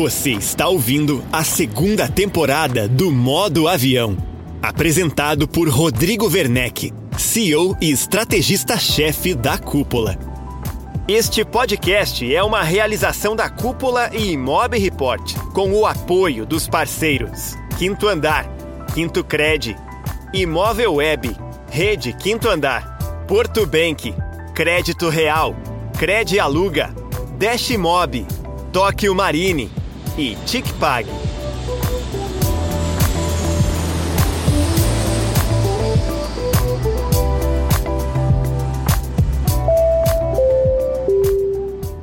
Você está ouvindo a segunda temporada do Modo Avião, apresentado por Rodrigo Werneck, CEO e estrategista-chefe da Cúpula. Este podcast é uma realização da Cúpula e Imob Report, com o apoio dos parceiros Quinto Andar, Quinto Cred, Imóvel Web, Rede Quinto Andar, Porto Bank, Crédito Real, Cred Aluga, Dash Mob, Tóquio Marine e TicPag.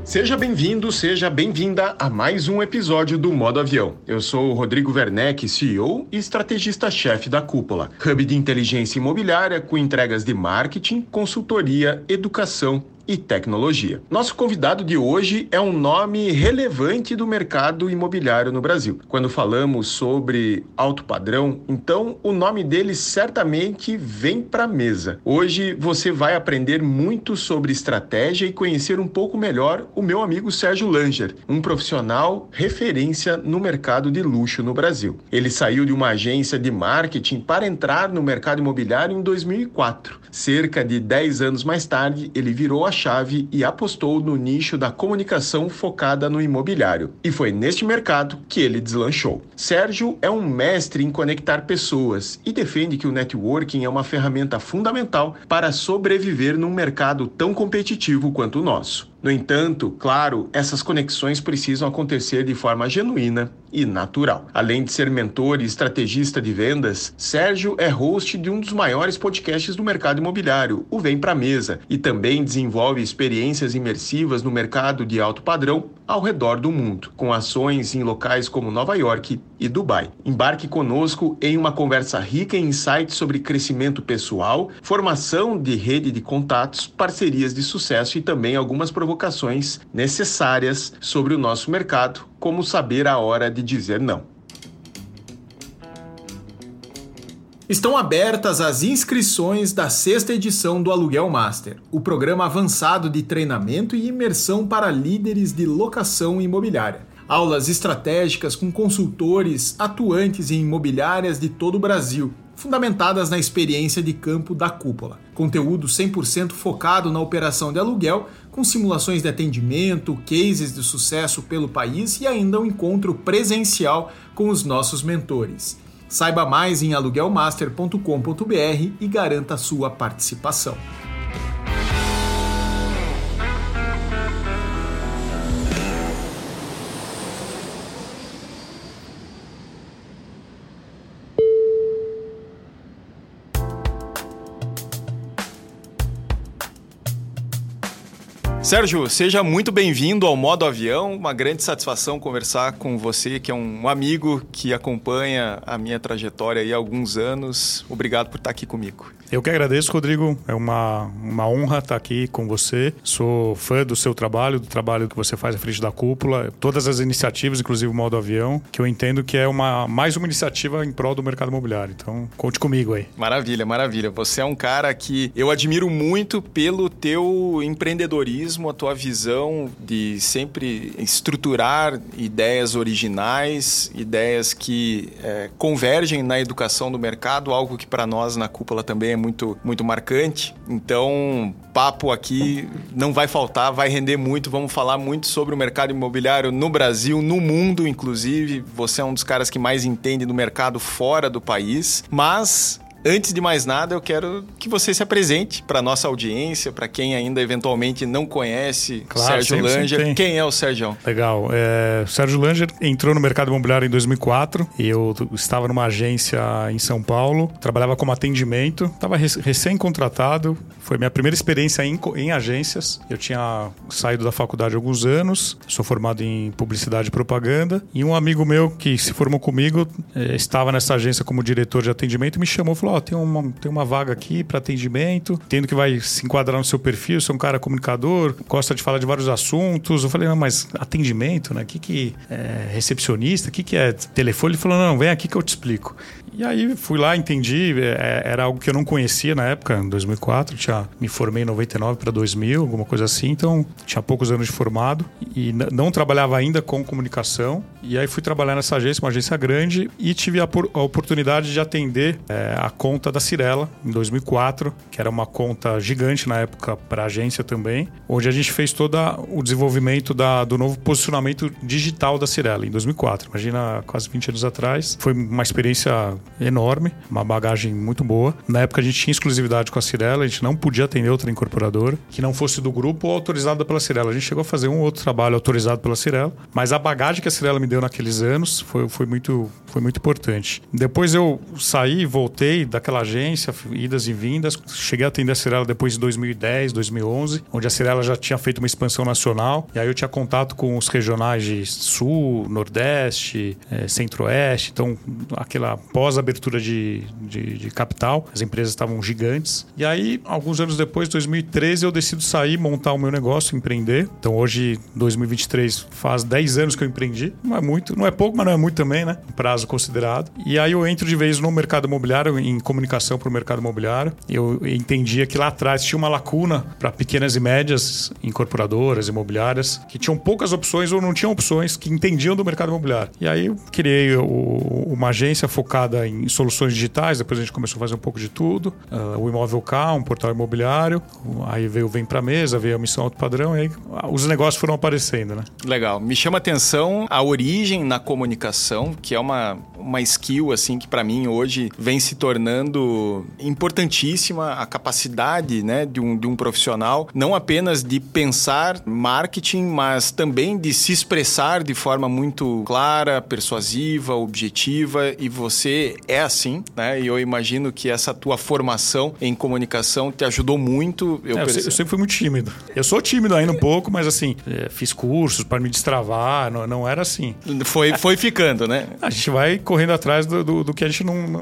Seja bem-vindo, seja bem-vinda a mais um episódio do Modo Avião. Eu sou o Rodrigo Werneck, CEO e estrategista-chefe da Cúpula, hub de inteligência imobiliária com entregas de marketing, consultoria, educação e tecnologia. Nosso convidado de hoje é um nome relevante do mercado imobiliário no Brasil. Quando falamos sobre alto padrão, então o nome dele certamente vem para a mesa. Hoje você vai aprender muito sobre estratégia e conhecer um pouco melhor o meu amigo Sérgio Langer, um profissional referência no mercado de luxo no Brasil. Ele saiu de uma agência de marketing para entrar no mercado imobiliário em 2004. Cerca de 10 anos mais tarde, ele virou a chave e apostou no nicho da comunicação focada no imobiliário. E foi neste mercado que ele deslanchou. Sérgio é um mestre em conectar pessoas e defende que o networking é uma ferramenta fundamental para sobreviver num mercado tão competitivo quanto o nosso. No entanto, claro, essas conexões precisam acontecer de forma genuína e natural. Além de ser mentor e estrategista de vendas, Sérgio é host de um dos maiores podcasts do mercado imobiliário, o Vem Pra Mesa, e também desenvolve experiências imersivas no mercado de alto padrão ao redor do mundo, com ações em locais como Nova York e Dubai. Embarque conosco em uma conversa rica em insights sobre crescimento pessoal, formação de rede de contatos, parcerias de sucesso e também algumas provocações necessárias sobre o nosso mercado, como saber a hora de dizer não. Estão abertas as inscrições da sexta edição do Aluguel Master, o programa avançado de treinamento e imersão para líderes de locação imobiliária. Aulas estratégicas com consultores atuantes em imobiliárias de todo o Brasil, fundamentadas na experiência de campo da cúpula. Conteúdo 100% focado na operação de aluguel, com simulações de atendimento, cases de sucesso pelo país e ainda um encontro presencial com os nossos mentores. Saiba mais em aluguelmaster.com.br e garanta sua participação. Sérgio, seja muito bem-vindo ao Modo Avião. Uma grande satisfação conversar com você, que é um amigo que acompanha a minha trajetória há alguns anos. Obrigado por estar aqui comigo. Eu que agradeço, Rodrigo. É uma, uma honra estar aqui com você. Sou fã do seu trabalho, do trabalho que você faz à frente da cúpula, todas as iniciativas, inclusive o modo avião, que eu entendo que é uma mais uma iniciativa em prol do mercado imobiliário. Então, conte comigo aí. Maravilha, maravilha. Você é um cara que eu admiro muito pelo teu empreendedorismo, a tua visão de sempre estruturar ideias originais, ideias que é, convergem na educação do mercado, algo que para nós na cúpula também é muito, muito marcante. Então, papo aqui não vai faltar, vai render muito. Vamos falar muito sobre o mercado imobiliário no Brasil, no mundo, inclusive. Você é um dos caras que mais entende do mercado fora do país. Mas Antes de mais nada, eu quero que você se apresente para nossa audiência, para quem ainda eventualmente não conhece claro, Sérgio Langer. Quem é o Sérgio? Legal. É, o Sérgio Langer entrou no mercado imobiliário em 2004. Eu estava numa agência em São Paulo, trabalhava como atendimento, estava recém-contratado. Foi minha primeira experiência em, em agências. Eu tinha saído da faculdade há alguns anos, sou formado em publicidade e propaganda. E um amigo meu que se formou comigo é, estava nessa agência como diretor de atendimento e me chamou e falou: Oh, tem, uma, tem uma vaga aqui para atendimento, tendo que vai se enquadrar no seu perfil, você é um cara comunicador, gosta de falar de vários assuntos. Eu falei, não, mas atendimento, né? O que, que é recepcionista? O que, que é telefone? Ele falou, não, vem aqui que eu te explico. E aí fui lá, entendi, é, era algo que eu não conhecia na época, em 2004, tinha me formei em 99 para 2000, alguma coisa assim, então tinha poucos anos de formado e não trabalhava ainda com comunicação. E aí fui trabalhar nessa agência, uma agência grande, e tive a, a oportunidade de atender é, a conta da Cirela em 2004, que era uma conta gigante na época para a agência também, onde a gente fez todo o desenvolvimento da, do novo posicionamento digital da Cirela em 2004. Imagina, quase 20 anos atrás. Foi uma experiência enorme, uma bagagem muito boa. Na época a gente tinha exclusividade com a Cirela, a gente não podia atender outra incorporadora que não fosse do grupo ou autorizada pela Cirela. A gente chegou a fazer um outro trabalho autorizado pela Cirela, mas a bagagem que a Cirela me deu naqueles anos foi, foi, muito, foi muito importante. Depois eu saí, voltei daquela agência, idas e vindas, cheguei a atender a Cirela depois de 2010, 2011, onde a Cirela já tinha feito uma expansão nacional, e aí eu tinha contato com os regionais de Sul, Nordeste, é, Centro-Oeste, então aquela pós-abertura de, de, de, capital, as empresas estavam gigantes. E aí, alguns anos depois, 2013, eu decido sair, montar o meu negócio, empreender. Então hoje, 2023, faz 10 anos que eu empreendi. Não é muito, não é pouco, mas não é muito também, né? Prazo considerado. E aí eu entro de vez no mercado imobiliário, em comunicação para o mercado imobiliário. Eu entendia que lá atrás tinha uma lacuna para pequenas e médias incorporadoras, imobiliárias, que tinham poucas opções ou não tinham opções que entendiam do mercado imobiliário. E aí eu criei o, uma agência focada em soluções digitais, depois a gente começou a fazer um pouco de tudo. Uh, o Imóvel K, um portal imobiliário. Aí veio Vem Pra Mesa, veio a Missão Alto Padrão, e aí os negócios foram aparecendo, né? Legal. Me chama atenção a origem na comunicação, que é uma, uma skill, assim, que para mim hoje vem se tornando importantíssima, a capacidade, né, de um, de um profissional, não apenas de pensar marketing, mas também de se expressar de forma muito clara, persuasiva, objetiva, e você é assim, né? E eu imagino que essa tua formação em comunicação te ajudou muito. Eu, é, eu, eu sempre fui muito tímido. Eu sou tímido ainda um pouco, mas assim, é, fiz cursos para me destravar, não, não, era assim. Foi, foi ficando, né? A gente vai correndo atrás do, do, do que a gente não, não,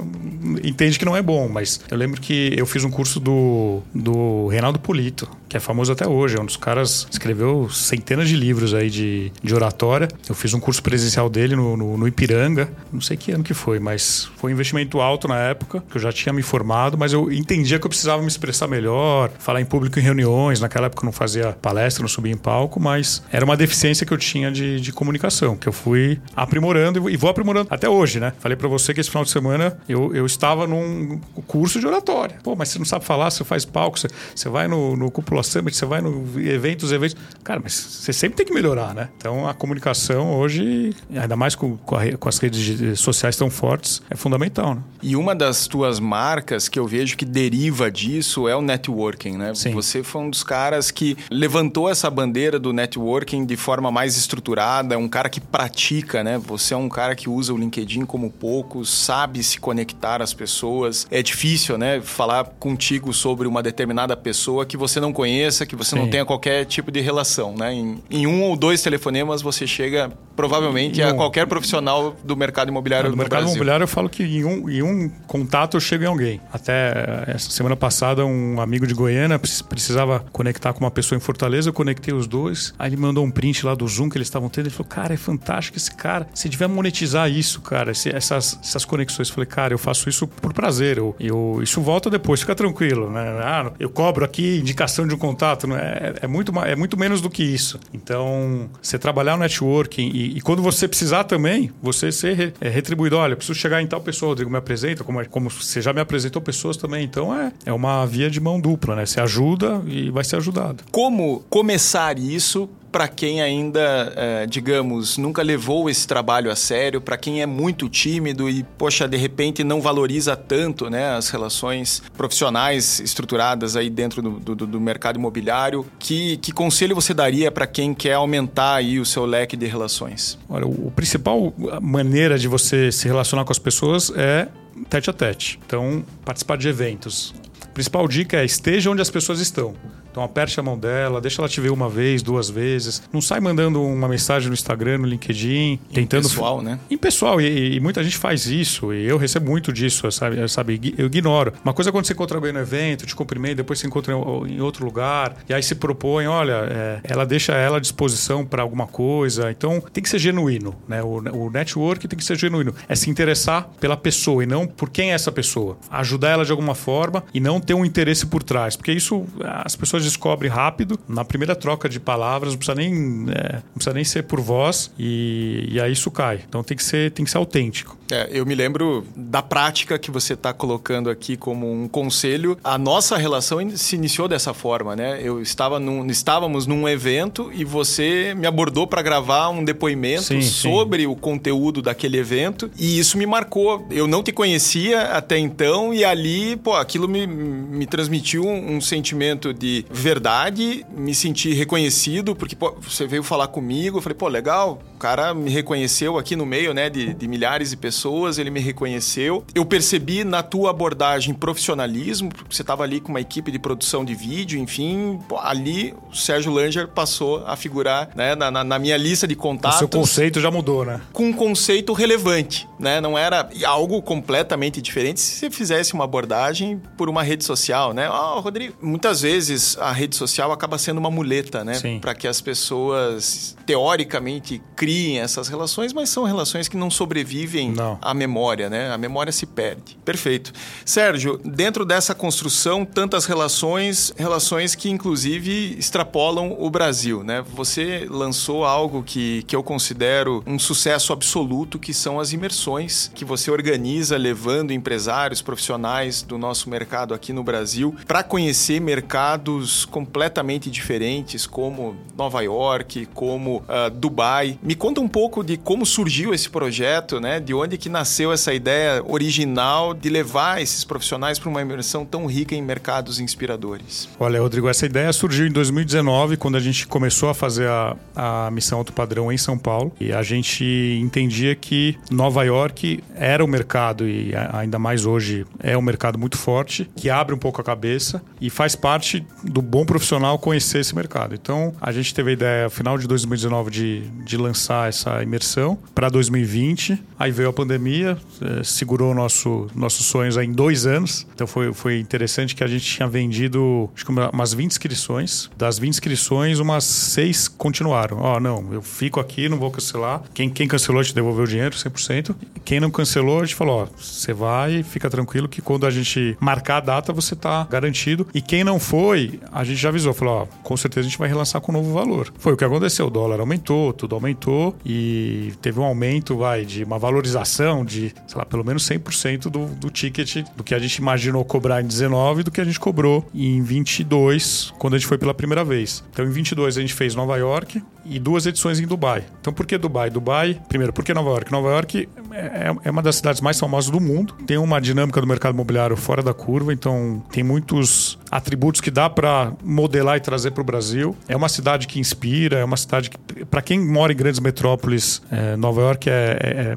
entende que não é bom, mas eu lembro que eu fiz um curso do, do Reinaldo Polito, que é famoso até hoje, é um dos caras escreveu centenas de livros aí de, de oratória. Eu fiz um curso presencial dele no, no, no Ipiranga, não sei que ano que foi, mas foi um investimento alto na época, que eu já tinha me formado, mas eu entendia que eu precisava me expressar melhor, falar em público em reuniões. Naquela época eu não fazia palestra, não subia em palco, mas era uma deficiência que eu tinha de, de comunicação, que eu fui aprimorando e vou aprimorando até hoje, né? Falei para você que esse final de semana eu, eu estava num curso de oratória. Pô, mas você não sabe falar, você faz palco, você, você vai no, no Cúpula Summit, você vai no eventos, eventos. Cara, mas você sempre tem que melhorar, né? Então a comunicação hoje, ainda mais com, com, a, com as redes sociais tão fortes, é fundamental, né? E uma das tuas marcas que eu vejo que deriva disso é o networking, né? Sim. Você foi um dos caras que levantou essa bandeira do networking de forma mais estruturada, um cara que pratica, né? Você é um cara que usa o LinkedIn como poucos, sabe se conectar às pessoas. É difícil, né? Falar contigo sobre uma determinada pessoa que você não conheça, que você Sim. não tenha qualquer tipo de relação, né? Em, em, um ou dois telefonemas você chega provavelmente a qualquer profissional do mercado imobiliário do, do mercado Brasil. imobiliário eu falo que em um, em um contato eu chego em alguém. Até essa semana passada um amigo de Goiânia precisava conectar com uma pessoa em Fortaleza, eu conectei os dois. Aí ele mandou um print lá do Zoom que eles estavam tendo. Ele falou: Cara, é fantástico esse cara. Se tiver monetizar isso, cara, esse, essas, essas conexões. Eu falei: Cara, eu faço isso por prazer. Eu, eu, isso volta depois, fica tranquilo. Né? Ah, eu cobro aqui indicação de um contato. Né? É, é, muito, é muito menos do que isso. Então, você trabalhar o networking e, e quando você precisar também, você ser re, é, retribuído. Olha, preciso chegar em tal pessoa, Rodrigo, me apresenta. Como, é, como você já me apresentou pessoas também. Então, é, é uma via de mão dupla, né? Você ajuda e vai ser ajudado. Como começar isso para quem ainda, é, digamos, nunca levou esse trabalho a sério, para quem é muito tímido e, poxa, de repente não valoriza tanto né, as relações profissionais estruturadas aí dentro do, do, do mercado imobiliário, que, que conselho você daria para quem quer aumentar aí o seu leque de relações? Olha, o principal maneira de você se relacionar com as pessoas é tete a tete. Então, participar de eventos. A principal dica é esteja onde as pessoas estão. Então aperte a mão dela, deixa ela te ver uma vez, duas vezes. Não sai mandando uma mensagem no Instagram, no LinkedIn, tentando. Em pessoal, né? Em pessoal, e, e, muita gente faz isso, e eu recebo muito disso, sabe? sabe? Eu ignoro. Uma coisa é quando você encontra alguém no evento, te cumprimenta, depois você encontra em outro lugar, e aí se propõe, olha, é, ela deixa ela à disposição para alguma coisa. Então tem que ser genuíno, né? O, o network tem que ser genuíno. É se interessar pela pessoa e não por quem é essa pessoa. Ajudar ela de alguma forma e não ter um interesse por trás. Porque isso as pessoas descobrem rápido, na primeira troca de palavras, não precisa nem, é, não precisa nem ser por voz, e, e aí isso cai. Então tem que ser, tem que ser autêntico. É, eu me lembro da prática que você está colocando aqui como um conselho. A nossa relação se iniciou dessa forma, né? Eu estava num, estávamos num evento e você me abordou para gravar um depoimento sim, sobre sim. o conteúdo daquele evento e isso me marcou. Eu não te conhecia até então e ali, pô, aquilo me, me transmitiu um, um sentimento de verdade, me senti reconhecido porque pô, você veio falar comigo. Eu falei, pô, legal, o cara me reconheceu aqui no meio, né, de, de milhares de pessoas ele me reconheceu. Eu percebi na tua abordagem profissionalismo, porque você estava ali com uma equipe de produção de vídeo, enfim, ali o Sérgio Langer passou a figurar né, na, na, minha lista de contatos. O seu conceito já mudou, né? Com um conceito relevante, né? Não era algo completamente diferente se você fizesse uma abordagem por uma rede social, né? Ó, oh, Rodrigo, muitas vezes a rede social acaba sendo uma muleta, né? Para que as pessoas teoricamente criem essas relações, mas são relações que não sobrevivem não a memória, né? A memória se perde. Perfeito. Sérgio, dentro dessa construção, tantas relações, relações que inclusive extrapolam o Brasil, né? Você lançou algo que, que eu considero um sucesso absoluto, que são as imersões que você organiza levando empresários, profissionais do nosso mercado aqui no Brasil para conhecer mercados completamente diferentes, como Nova York, como uh, Dubai. Me conta um pouco de como surgiu esse projeto, né? De onde que nasceu essa ideia original de levar esses profissionais para uma imersão tão rica em mercados inspiradores? Olha, Rodrigo, essa ideia surgiu em 2019, quando a gente começou a fazer a, a missão Alto Padrão em São Paulo. E a gente entendia que Nova York era o mercado, e ainda mais hoje é um mercado muito forte, que abre um pouco a cabeça e faz parte do bom profissional conhecer esse mercado. Então, a gente teve a ideia, final de 2019, de, de lançar essa imersão para 2020. Aí veio a pandemia, é, segurou nosso, nossos sonhos em dois anos. Então foi, foi interessante que a gente tinha vendido acho que umas 20 inscrições. Das 20 inscrições, umas seis continuaram. Ó, oh, não, eu fico aqui, não vou cancelar. Quem, quem cancelou te devolveu o dinheiro, 100%. Quem não cancelou, a gente falou: ó, você vai, fica tranquilo que quando a gente marcar a data, você tá garantido. E quem não foi, a gente já avisou, falou: ó, com certeza a gente vai relançar com um novo valor. Foi o que aconteceu. O dólar aumentou, tudo aumentou e teve um aumento, vai, de uma valorização de, sei lá, pelo menos 100% do, do ticket do que a gente imaginou cobrar em 19 do que a gente cobrou em 22, quando a gente foi pela primeira vez. Então, em 22 a gente fez Nova York e duas edições em Dubai. Então, por que Dubai? Dubai, primeiro, por que Nova York? Nova York é, é uma das cidades mais famosas do mundo, tem uma dinâmica do mercado imobiliário fora da curva, então tem muitos atributos que dá para modelar e trazer para o Brasil. É uma cidade que inspira, é uma cidade que, para quem mora em grandes metrópoles, é, Nova York é,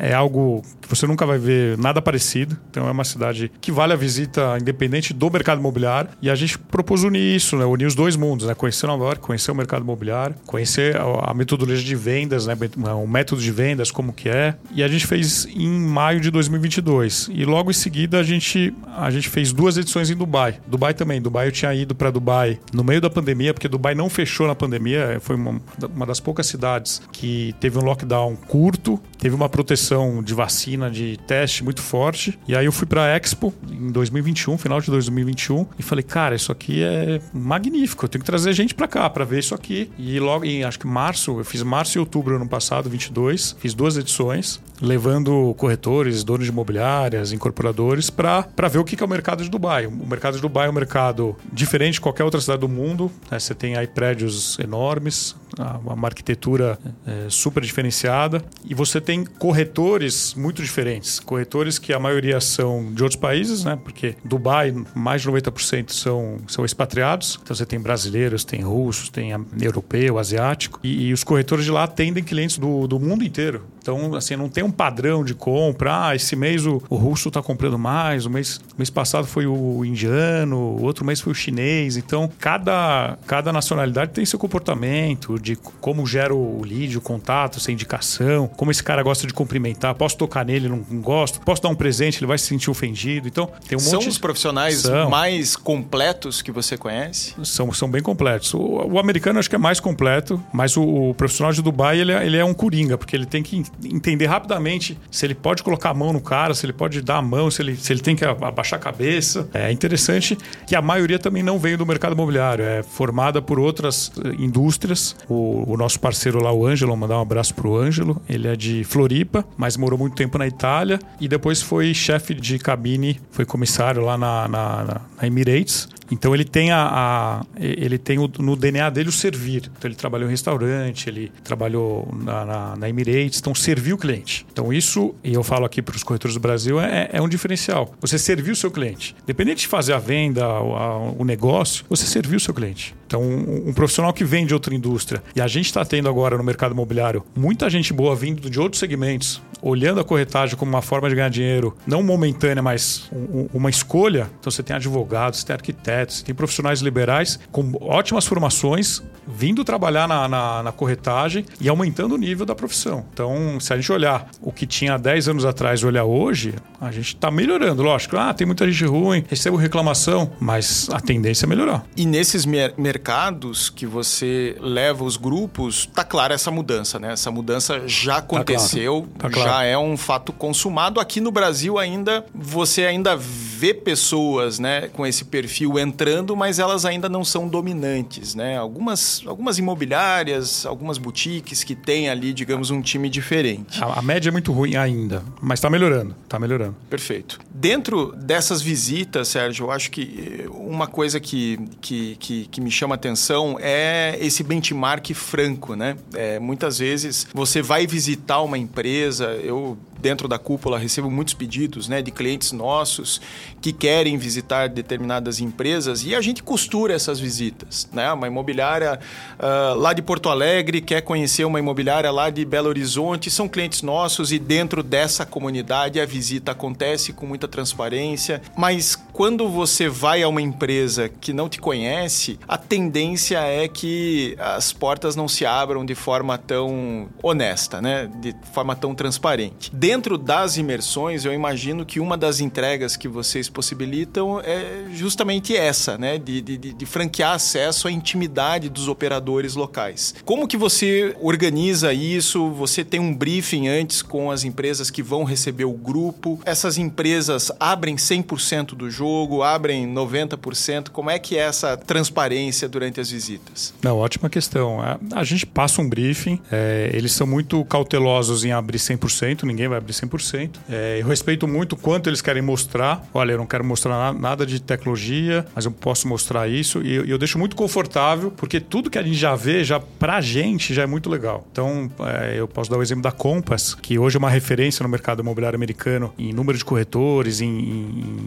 é, é algo que você nunca vai ver nada parecido. Então é uma cidade que vale a visita independente do mercado imobiliário. E a gente propôs unir isso, né? unir os dois mundos, né? conhecer Nova York, conhecer o mercado imobiliário, conhecer a, a metodologia de vendas, né? o método de vendas, como que é. E a gente fez em maio de 2022. E logo em seguida a gente, a gente fez duas edições em Dubai. Dubai também. Dubai eu tinha ido para Dubai no meio da pandemia, porque Dubai não fechou na pandemia. Foi uma, uma das poucas cidades que teve um lockdown curto, teve uma proteção de vacina, de teste muito forte. E aí eu fui para Expo em 2021, final de 2021, e falei, cara, isso aqui é magnífico. Eu tenho que trazer gente para cá para ver isso aqui. E logo acho que março, eu fiz março e outubro ano passado, 22, fiz duas edições, levando corretores, donos de imobiliárias, incorporadores para ver o que é o mercado de Dubai. O mercado de Dubai é um mercado diferente de qualquer outra cidade do mundo. Né? Você tem aí prédios enormes, uma arquitetura é, super diferenciada e você tem corretores muito diferentes. Corretores que a maioria são de outros países, né? Porque Dubai, mais de 90% são, são expatriados. Então você tem brasileiros, tem russos, tem europeu, asiático. E, e os corretores de lá atendem clientes do, do mundo inteiro. Então, assim, não tem um padrão de compra. Ah, esse mês o, o russo está comprando mais, o mês, mês passado foi o indiano, o outro mês foi o chinês. Então, cada, cada nacionalidade tem seu comportamento, de como gera o lead, o contato, essa indicação, como esse cara gosta de cumprimentar. Posso tocar nele, não, não gosto. Posso dar um presente, ele vai se sentir ofendido. Então, tem um São monte os profissionais São. mais completos que você conhece? são, são bem completos. O, o americano acho que é mais completo, mas o, o profissional de Dubai ele, é- ele é um coringa, porque ele tem que entender rapidamente se ele pode colocar a mão no cara, se ele pode dar a mão, se ele, se ele tem que abaixar a cabeça. É interessante que a maioria também não veio do mercado imobiliário, é formada por outras eh, indústrias. O, o nosso parceiro lá, o Ângelo, mandar um abraço pro Ângelo, ele é de Floripa, mas morou muito tempo na Itália e depois foi chefe de cabine, foi comissário lá na, na, na- na Emirates. Então ele tem a, a- ele tem o- no DNA dele o servir. Então ele trabalhou em restaurante, ele trabalhou na, na, na Emirates, então serviu o cliente. Então isso, e eu falo aqui para os corretores do Brasil, é, é um diferencial. Você serviu o seu cliente. Independente de fazer a venda, o, a- o negócio, você serviu o seu cliente. Então um, profissional que vem de outra indústria, e a gente está tendo agora no mercado imobiliário muita gente boa vindo de outros segmentos, olhando a corretagem como uma forma de ganhar dinheiro, não momentânea, mas um- um- uma escolha. Então você tem advogados, você tem arquitetos, você tem profissionais liberais com ótimas formações, vindo trabalhar na, na- na corretagem e aumentando o nível da profissão. Então, se a gente olhar o que tinha 10 anos atrás e olhar hoje, a gente está melhorando. Lógico, ah, tem muita gente ruim, recebo reclamação, mas a tendência é melhorar. E nesses mer- mercados que você leva os grupos, tá clara essa mudança, né? Essa mudança já aconteceu, Tá claro. já é um fato consumado. Aqui no Brasil ainda você ainda vê pessoas, né, com esse perfil entrando, mas elas ainda não são dominantes, né? Algumas algumas imobiliárias, algumas boutiques que têm ali, digamos, um time diferente. A, a média é muito ruim ainda, mas está melhorando, está melhorando. Perfeito. Dentro dessas visitas, Sérgio, eu acho que eh, uma coisa que, que, que, que me chama atenção é esse benchmark franco, né? É, muitas vezes você vai visitar uma empresa, eu dentro da cúpula recebo muitos pedidos né, de clientes nossos que querem visitar determinadas empresas e a gente costura essas visitas. Né? Uma imobiliária ah, lá de Porto Alegre quer conhecer uma imobiliária lá de Belo Horizonte, são clientes nossos e dentro dessa comunidade a visita acontece com muita transparência. Mas quando você vai a uma empresa que não te conhece, a tendência é que as portas não se abram de forma tão honesta, né? de forma tão transparente. Dentro das imersões, eu imagino que uma das entregas que vocês possibilitam é justamente essa, né? De, de, de- franquear acesso à intimidade dos operadores locais. Como que você organiza isso? Você tem um briefing antes com as empresas que vão receber o grupo? Essas empresas abrem 100% do jogo, abrem 90%? Como é que é essa transparência durante as visitas? Não, ótima questão. A, a gente passa um briefing, é, eles são muito cautelosos em abrir 100%, ninguém vai abrir 100%. É, eu respeito muito o quanto eles querem mostrar. Olha, eu não quero mostrar na- nada de tecnologia, mas eu posso mostrar isso. E eu, eu deixo muito confortável, porque tudo que a gente já vê, já pra gente, já é muito legal. Então, é, eu posso dar o exemplo da Compass, que hoje é uma referência no mercado imobiliário americano em número de corretores, em-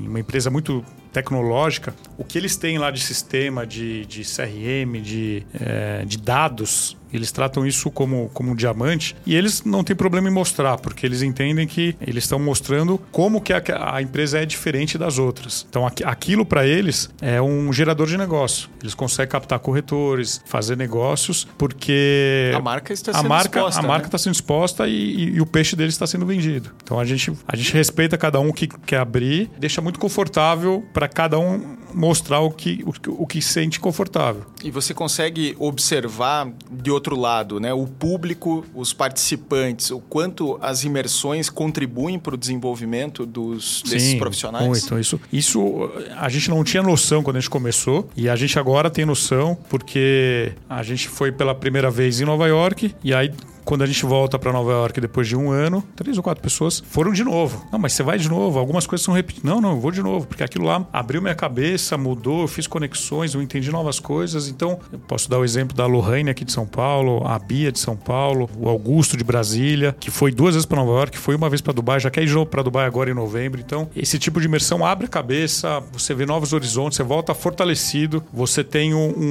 em uma empresa muito tecnológica. O que eles têm lá de sistema, de, de CRM, de, é, de dados, eles tratam isso como, como um diamante e eles não têm problema em mostrar, porque eles entendem que eles estão mostrando como que a, a empresa é diferente das outras. Então aqui- aquilo para eles é um gerador de negócio. Eles conseguem captar corretores, fazer negócios, porque A marca está a sendo marca, exposta, A marca né? está sendo exposta e, e- e o peixe deles está sendo vendido. Então a gente, a gente respeita cada um que quer abrir, deixa muito confortável para cada um mostrar o que, o, o que sente confortável. E você consegue observar de outro lado, né? O público, os participantes, o quanto as imersões contribuem para o desenvolvimento dos, desses profissionais? Muito. Isso, isso a gente não tinha noção quando a gente começou e a gente agora tem noção porque a gente foi pela primeira vez em Nova York e aí quando a gente volta para Nova York depois de um ano, três ou quatro pessoas foram de novo. Não, mas você vai de novo. Algumas coisas são repetidas. Não, não, eu vou de novo, porque aquilo lá abriu minha cabeça, mudou, eu fiz conexões, eu entendi novas coisas. Então, eu posso dar o exemplo da Lohane aqui de São Paulo, a Bia de São Paulo, o Augusto de Brasília, que foi duas vezes para Nova York, foi uma vez para Dubai, já quer ir para Dubai agora em novembro. Então, esse tipo de imersão abre a cabeça, você vê novos horizontes, você volta fortalecido, você tem um, um-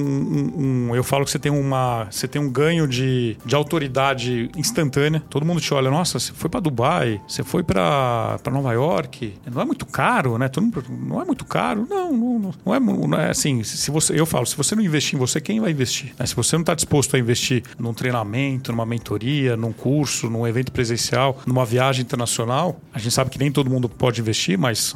um- um- eu falo que você tem uma, você tem um ganho de, de autoridade visibilidade instantânea. Todo mundo te olha, nossa, você foi para Dubai, você foi para Nova York. Não é muito caro, né? Todo mundo, não é muito caro. Não, não, não, é, não é assim. Se você, eu falo, se você não investir em você, quem vai investir? Se você não está disposto a investir num treinamento, numa mentoria, num curso, num evento presencial, numa viagem internacional, a gente sabe que nem todo mundo pode investir, mas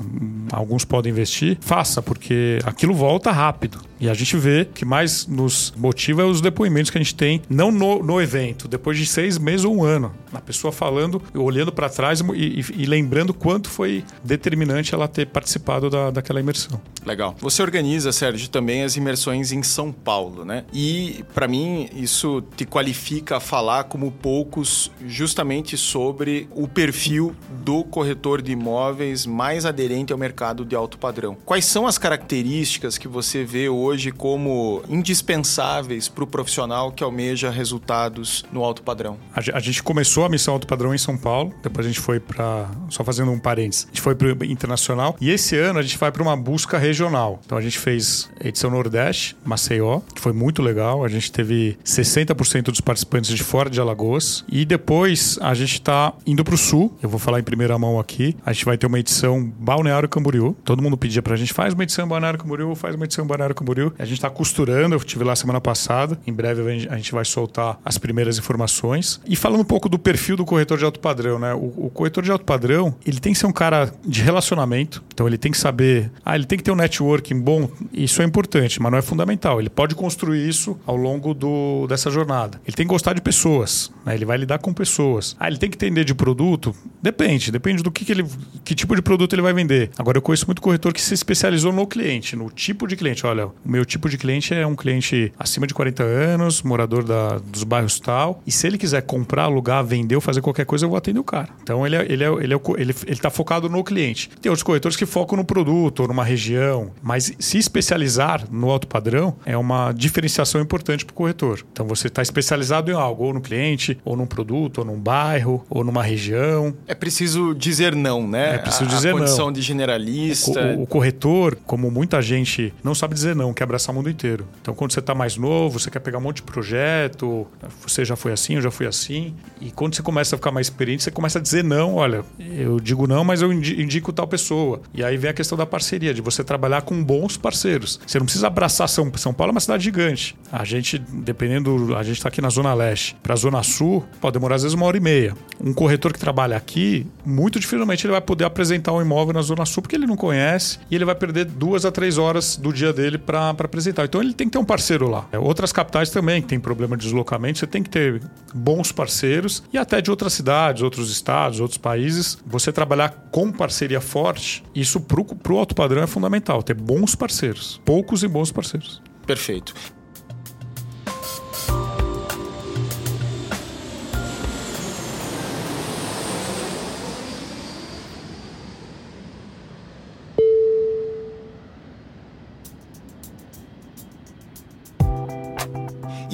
alguns podem investir. Faça, porque aquilo volta rápido. E a gente vê que mais nos motiva é os depoimentos que a gente tem, não no, no evento, depois de seis meses ou um ano. A pessoa falando, olhando para trás e, e, e, lembrando quanto foi determinante ela ter participado da, daquela imersão. Legal. Você organiza, Sérgio, também as imersões em São Paulo, né? E para mim isso te qualifica a falar como poucos justamente sobre o perfil do corretor de imóveis mais aderente ao mercado de alto padrão. Quais são as características que você vê hoje hoje como indispensáveis para o profissional que almeja resultados no alto padrão? A gente começou a missão alto padrão em São Paulo, depois a gente foi para. Só fazendo um parênteses, a gente foi para internacional e esse ano a gente vai para uma busca regional. Então a gente fez edição Nordeste, Maceió, que foi muito legal. A gente teve 60% dos participantes de fora de Alagoas e depois a gente está indo para o Sul. Eu vou falar em primeira mão aqui. A gente vai ter uma edição Balneário Camboriú. Todo mundo pedia para a gente faz uma edição Balneário Camboriú, faz uma edição Balneário Camboriú. A gente está costurando, eu estive lá semana passada. Em breve a gente vai soltar as primeiras informações. E falando um pouco do perfil do corretor de alto padrão, né? O, o corretor de alto padrão, ele tem que ser um cara de relacionamento. Então ele tem que saber. Ah, ele tem que ter um networking bom. Isso é importante, mas não é fundamental. Ele pode construir isso ao longo do, dessa jornada. Ele tem que gostar de pessoas. Né? Ele vai lidar com pessoas. Ah, ele tem que entender de produto? Depende. Depende do que, que ele. Que tipo de produto ele vai vender. Agora, eu conheço muito corretor que se especializou no cliente, no tipo de cliente. Olha, o meu tipo de cliente é um cliente acima de 40 anos, morador da, dos bairros tal. E se ele quiser comprar, alugar, vender ou fazer qualquer coisa, eu vou atender o cara. Então ele, é, ele, é, ele, é, ele, ele tá focado no cliente. Tem outros corretores que focam no produto ou numa região. Mas se especializar no alto padrão é uma diferenciação importante para o corretor. Então você está especializado em algo, ou no cliente, ou num produto, ou num bairro, ou numa região. É preciso dizer não, né? É preciso dizer a, a condição não. de generalista. O, o, o corretor, como muita gente não sabe dizer não, quer abraçar o mundo inteiro. Então, quando você está mais novo, você quer pegar um monte de projeto, você já foi assim, eu já fui assim. E quando você começa a ficar mais experiente, você começa a dizer não, olha, eu digo não, mas eu indico tal pessoa. E aí vem a questão da parceria, de você trabalhar com bons parceiros. Você não precisa abraçar São, São Paulo, é uma cidade gigante. A gente, dependendo, a gente está aqui na Zona Leste. Para a Zona Sul, pode demorar às vezes uma hora e meia. Um corretor que trabalha aqui, muito dificilmente ele vai poder apresentar um imóvel na Zona Sul, porque ele não conhece e ele vai perder duas a três horas do dia dele para apresentar então ele tem que ter um parceiro lá. É, outras capitais também que tem problema de deslocamento, você tem que ter bons parceiros e até de outras cidades, outros estados, outros países. Você trabalhar com parceria forte, isso para o alto padrão é fundamental, ter bons parceiros, poucos e bons parceiros. Perfeito.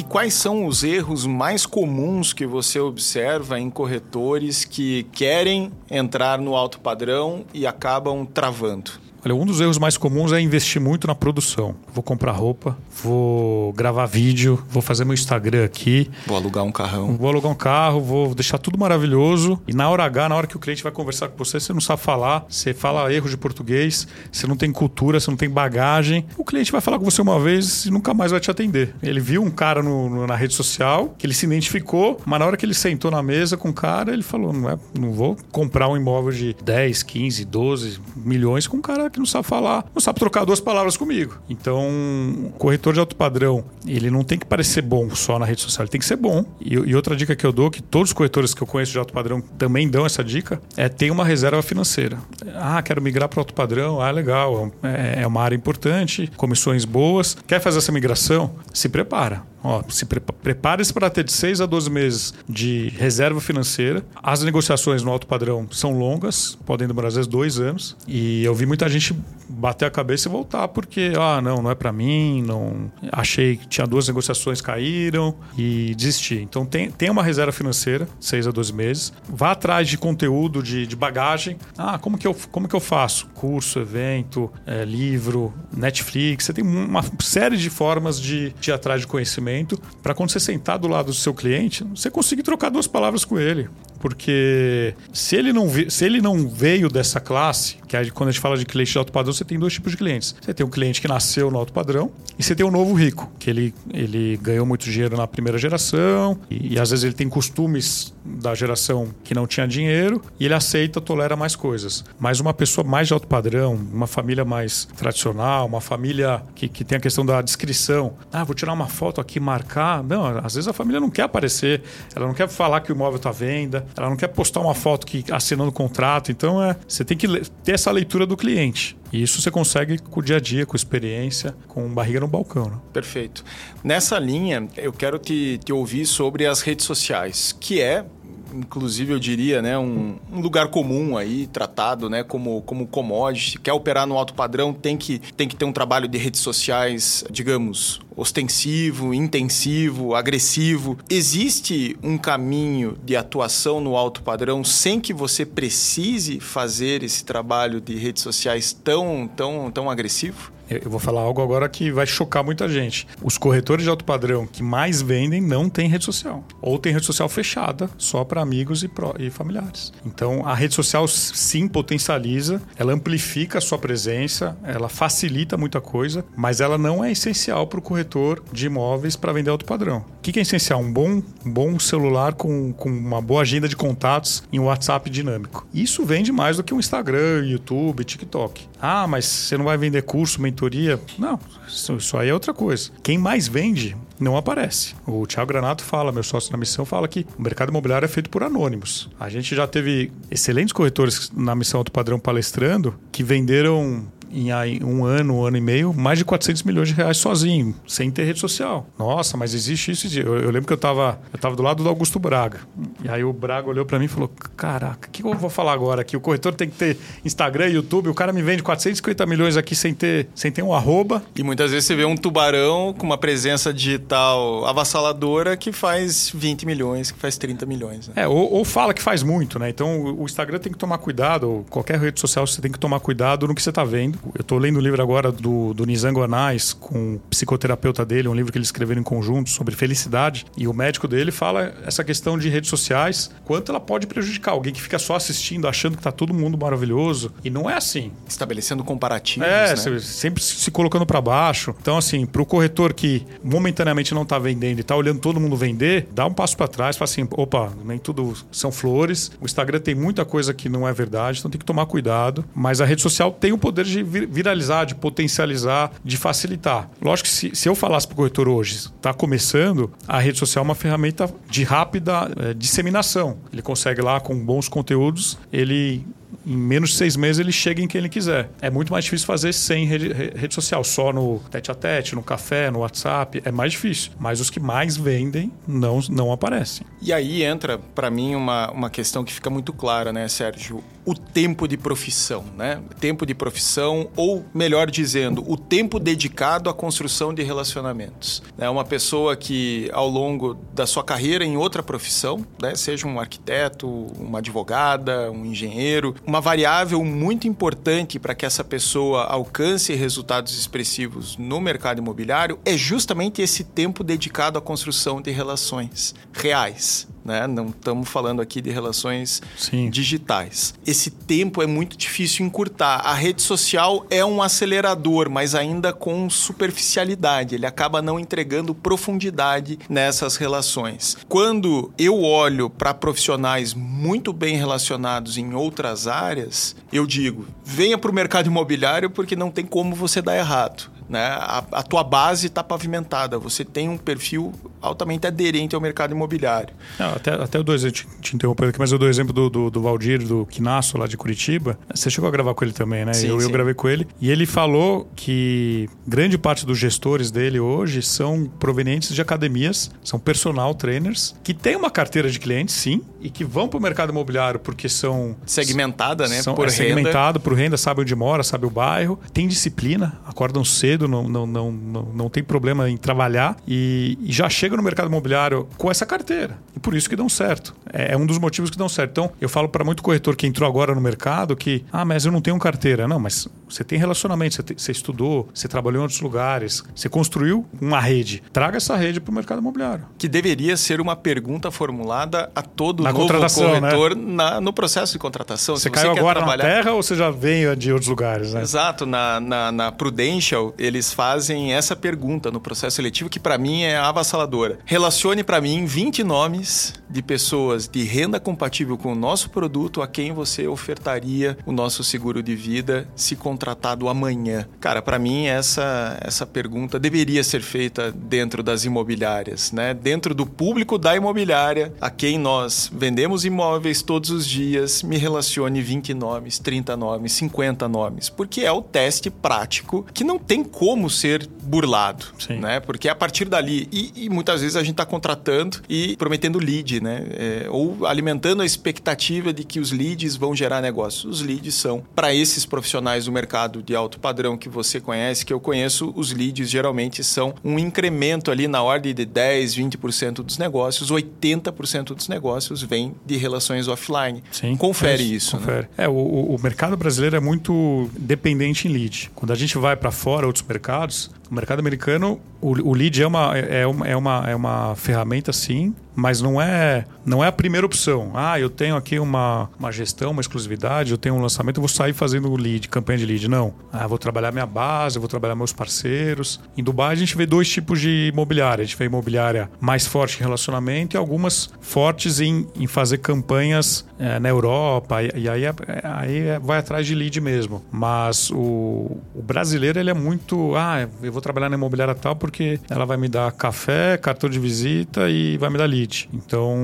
Quais são os erros mais comuns que você observa em corretores que querem entrar no alto padrão e acabam travando? Olha, um dos erros mais comuns é investir muito na produção. Vou comprar roupa, vou gravar vídeo, vou fazer meu Instagram aqui. Vou alugar um carrão. Vou alugar um carro, vou deixar tudo maravilhoso. E na hora H, na hora que o cliente vai conversar com você, você não sabe falar, você fala erros de português, você não tem cultura, você não tem bagagem. O cliente vai falar com você uma vez e nunca mais vai te atender. Ele viu um cara no, no, na rede social, que ele se identificou, mas na hora que ele sentou na mesa com o cara, ele falou: não, é, não vou comprar um imóvel de 10, 15, 12 milhões com um cara que não sabe falar, não sabe trocar duas palavras comigo. Então, corretor de alto padrão, ele não tem que parecer bom só na rede social, ele tem que ser bom. E, e outra dica que eu dou, que todos os corretores que eu conheço de alto padrão também dão essa dica, é ter uma reserva financeira. Ah, quero migrar para alto padrão, ah, legal, é, é uma área importante, comissões boas. Quer fazer essa migração? Se prepara. Ó, se pre prepare-se para ter de 6 a 12 meses de reserva financeira. As negociações no alto padrão são longas, podem demorar às vezes dois anos. E eu vi muita gente bater a cabeça e voltar porque, ah, não, não é para mim, não achei que tinha duas negociações, caíram e desisti. Então tem, tem uma reserva financeira, 6 a 12 meses. Vá atrás de conteúdo, de, de bagagem. Ah, como que, eu, como que eu faço? Curso, evento, é, livro, Netflix. Você tem uma série de formas de, de ir atrás de conhecimento conhecimento para quando você sentar do lado do seu cliente, você conseguir trocar duas palavras com ele. Porque se ele não, se ele não veio dessa classe, que quando a gente fala de cliente de alto padrão, você tem dois tipos de clientes. Você tem um cliente que nasceu no alto padrão e você tem um novo rico, que ele, ele ganhou muito dinheiro na primeira geração e, e às vezes ele tem costumes da geração que não tinha dinheiro e ele aceita, tolera mais coisas. Mas uma pessoa mais de alto padrão, uma família mais tradicional, uma família que, que tem a questão da descrição. Ah, vou tirar uma foto aqui, marcar. Não, às vezes a família não quer aparecer, ela não quer falar que o imóvel está à venda, ela não quer postar uma foto que assinando o contrato. Então é, você tem que ter essa leitura do cliente. E isso você consegue com o dia a dia, com experiência, com barriga no balcão. Né? Perfeito. Nessa linha, eu quero te, te ouvir sobre as redes sociais, que é inclusive eu diria, né, um, um, lugar comum aí, tratado né, como, como commodity. Quer operar no alto padrão, tem que, tem que ter um trabalho de redes sociais, digamos, ostensivo, intensivo, agressivo. Existe um caminho de atuação no alto padrão sem que você precise fazer esse trabalho de redes sociais tão, tão, tão agressivo? Eu vou falar algo agora que vai chocar muita gente. Os corretores de alto padrão que mais vendem não têm rede social. Ou tem rede social fechada, só para amigos e, pro, e, familiares. Então, a rede social sim potencializa, ela amplifica a sua presença, ela facilita muita coisa, mas ela não é essencial para o corretor de imóveis para vender alto padrão. O que é essencial? Um bom, um bom celular com, com uma boa agenda de contatos em um WhatsApp dinâmico. Isso vende mais do que um Instagram, YouTube, TikTok. Ah, mas você não vai vender curso, mentoria. Não, isso, isso aí é outra coisa. Quem mais vende não aparece. O Thiago Granato fala, meu sócio na missão, fala que o mercado imobiliário é feito por anônimos. A gente já teve excelentes corretores na missão do padrão palestrando que venderam em um ano, um ano e meio, mais de 400 milhões de reais sozinho, sem ter rede social. Nossa, mas existe isso. Eu, eu lembro que eu estava eu tava do lado do Augusto Braga. E aí o Braga olhou para mim e falou: Caraca, o que eu vou falar agora aqui? O corretor tem que ter Instagram, YouTube, o cara me vende 450 milhões aqui sem ter, sem ter um arroba. E muitas vezes você vê um tubarão com uma presença digital avassaladora que faz 20 milhões, que faz 30 milhões. Né? É, ou, ou fala que faz muito, né? Então o Instagram tem que tomar cuidado, ou qualquer rede social você tem que tomar cuidado no que você está vendo eu estou lendo um livro agora do, do Nizango Anais, com o psicoterapeuta dele, um livro que eles escreveram em conjunto sobre felicidade. E o médico dele fala essa questão de redes sociais, quanto ela pode prejudicar alguém que fica só assistindo, achando que está todo mundo maravilhoso. E não é assim. Estabelecendo comparativos. É, né? sempre se colocando para baixo. Então, assim, para o corretor que momentaneamente não está vendendo e está olhando todo mundo vender, dá um passo para trás, fala assim: opa, nem tudo são flores. O Instagram tem muita coisa que não é verdade, então tem que tomar cuidado. Mas a rede social tem o poder de viralizar, de potencializar, de facilitar. Lógico que se, se eu falasse para o corretor hoje, está começando, a rede social é uma ferramenta de rápida é, disseminação. Ele consegue lá com bons conteúdos, ele em menos de seis meses ele chega em quem ele quiser. É muito mais difícil fazer sem rede, rede social, só no tete a tete, no café, no WhatsApp. É mais difícil. Mas os que mais vendem não, não aparecem. E aí entra, para mim, uma, uma questão que fica muito clara, né, Sérgio? O tempo de profissão, né? Tempo de profissão, ou melhor dizendo, o tempo dedicado à construção de relacionamentos. É uma pessoa que, ao longo da sua carreira em outra profissão, né, seja um arquiteto, uma advogada, um engenheiro, uma variável muito importante para que essa pessoa alcance resultados expressivos no mercado imobiliário é justamente esse tempo dedicado à construção de relações reais né? Não estamos falando aqui de relações Sim. digitais. Esse tempo é muito difícil encurtar. A rede social é um acelerador, mas ainda com superficialidade. Ele acaba não entregando profundidade nessas relações. Quando eu olho para profissionais muito bem relacionados em outras áreas, eu digo: venha para o mercado imobiliário porque não tem como você dar errado né? A, a tua base está pavimentada, você tem um perfil altamente aderente ao mercado imobiliário. Não, até, até eu dou exemplo, te, te interrompendo aqui, mas eu dou exemplo do, do, do Valdir, do Quinasso, lá de Curitiba. Você chegou a gravar com ele também, né? Sim, eu, sim. eu gravei com ele. E ele falou que grande parte dos gestores dele hoje são provenientes de academias, são personal trainers, que têm uma carteira de clientes, sim, e que vão para o mercado imobiliário porque são... Segmentada, né? São, por é renda. segmentado por renda, sabe onde mora, sabe o bairro, tem disciplina, acordam cedo, não, não, não, não, não tem problema em trabalhar e, e já chega chegam no mercado imobiliário com essa carteira. E por isso que dão certo. É, é um dos motivos que dão certo. Então, eu falo para muito corretor que entrou agora no mercado que, ah, mas eu não tenho carteira. Não, mas você tem relacionamento, você, te, você estudou, você trabalhou em outros lugares, você construiu uma rede. Traga essa rede para o mercado imobiliário. Que deveria ser uma pergunta formulada a todo na novo né? corretor né? na, no processo de contratação. Você, você caiu agora trabalhar... na terra ou você já veio de outros lugares? Né? Exato. Na, na, na Prudential, eles fazem essa pergunta no processo seletivo que para mim é avassaladora. Relacione para mim 20 nomes de pessoas de renda compatível com o nosso produto a quem você ofertaria o nosso seguro de vida se contratado amanhã. Cara, para mim essa essa pergunta deveria ser feita dentro das imobiliárias, né? Dentro do público da imobiliária a quem nós vendemos imóveis todos os dias, me relacione 20 nomes, 30 nomes, 50 nomes, porque é o teste prático que não tem como ser burlado, Sim. né? Porque a partir dali e, e muitas vezes a gente está contratando e prometendo lead, né? É, ou alimentando a expectativa de que os leads vão gerar negócios. Os leads são para esses profissionais do mercado de alto padrão que você conhece, que eu conheço, os leads geralmente são um incremento ali na ordem de 10, 20% dos negócios, 80% dos negócios vem de relações offline. Sim, confere é isso. Né? Confere. Né? É, o, o mercado brasileiro é muito dependente em lead. Quando a gente vai para fora, outros mercados, o mercado americano, o, o lead é uma, é, uma, é, uma, é uma ferramenta, sim, mas não é, não é a primeira opção. Ah, eu tenho aqui uma, uma gestão, uma exclusividade, eu tenho um lançamento, eu vou sair fazendo lead, campanha de lead. Não. Ah, vou trabalhar minha base, vou trabalhar meus parceiros. Em Dubai a gente vê dois tipos de imobiliária. A gente vê imobiliária mais forte em relacionamento e algumas fortes em, em fazer campanhas é, na Europa. E, e aí, é, aí é, vai atrás de lead mesmo. Mas o, o brasileiro ele é muito. Ah, eu vou trabalhar na imobiliária tal porque ela vai me dar café, cartão de visita e vai me dar lead. Então,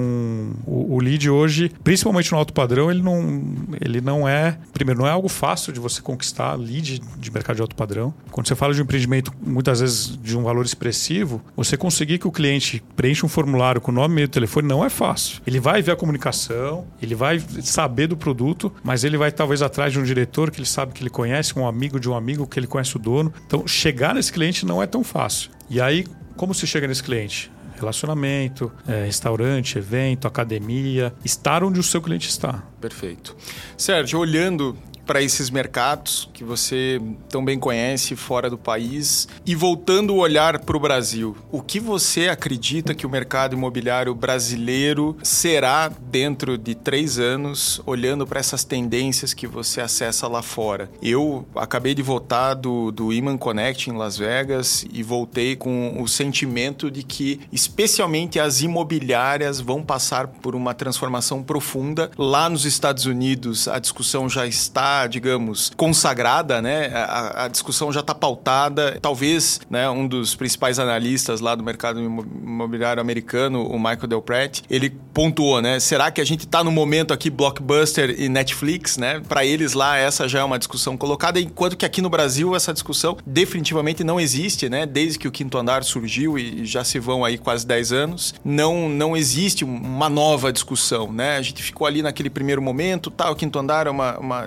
o, o lead hoje, principalmente no alto padrão, ele não, ele não é, primeiro, não é algo fácil de você conquistar lead de mercado de alto padrão. Quando você fala de um empreendimento, muitas vezes de um valor expressivo, você conseguir que o cliente preencha um formulário com o nome e meio telefone não é fácil. Ele vai ver a comunicação, ele vai saber do produto, mas ele vai talvez atrás de um diretor que ele sabe que ele conhece, um amigo de um amigo que ele conhece o dono. Então, chegar nesse cliente não é tão fácil. E aí, como se chega nesse cliente? Relacionamento, é, restaurante, evento, academia, estar onde o seu cliente está. Perfeito. Sérgio, olhando para esses mercados que você tão bem conhece fora do país e voltando o olhar para o Brasil, o que você acredita que o mercado imobiliário brasileiro será dentro de três anos, olhando para essas tendências que você acessa lá fora? Eu acabei de voltar do, do Iman Connect em Las Vegas e voltei com o sentimento de que, especialmente as imobiliárias, vão passar por uma transformação profunda. Lá nos Estados Unidos, a discussão já está digamos, consagrada, né? A, a discussão já está pautada. Talvez, né, um dos principais analistas lá do mercado imobiliário americano, o Michael Del Pratt, ele pontuou, né? Será que a gente está no momento aqui blockbuster e Netflix, né? Para eles lá essa já é uma discussão colocada, enquanto que aqui no Brasil essa discussão definitivamente não existe, né? Desde que o Quinto Andar surgiu e já se vão aí quase 10 anos, não não existe uma nova discussão, né? A gente ficou ali naquele primeiro momento, tá, o Quinto Andar é uma, uma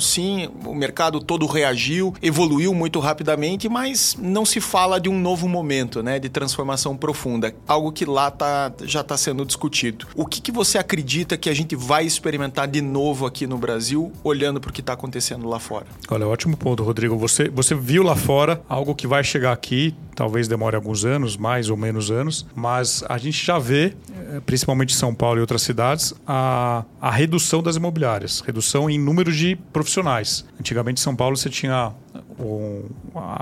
sim, o mercado todo reagiu, evoluiu muito rapidamente, mas não se fala de um novo momento, né, de transformação profunda, algo que lá tá, já está sendo discutido. O que, que você acredita que a gente vai experimentar de novo aqui no Brasil, olhando para o que está acontecendo lá fora? Olha, ótimo ponto, Rodrigo. Você, você viu lá fora algo que vai chegar aqui, talvez demore alguns anos, mais ou menos anos, mas a gente já vê, eh, principalmente em São Paulo e outras cidades, a, a redução das imobiliárias, redução em número de profissionais. Antigamente em São Paulo você tinha um,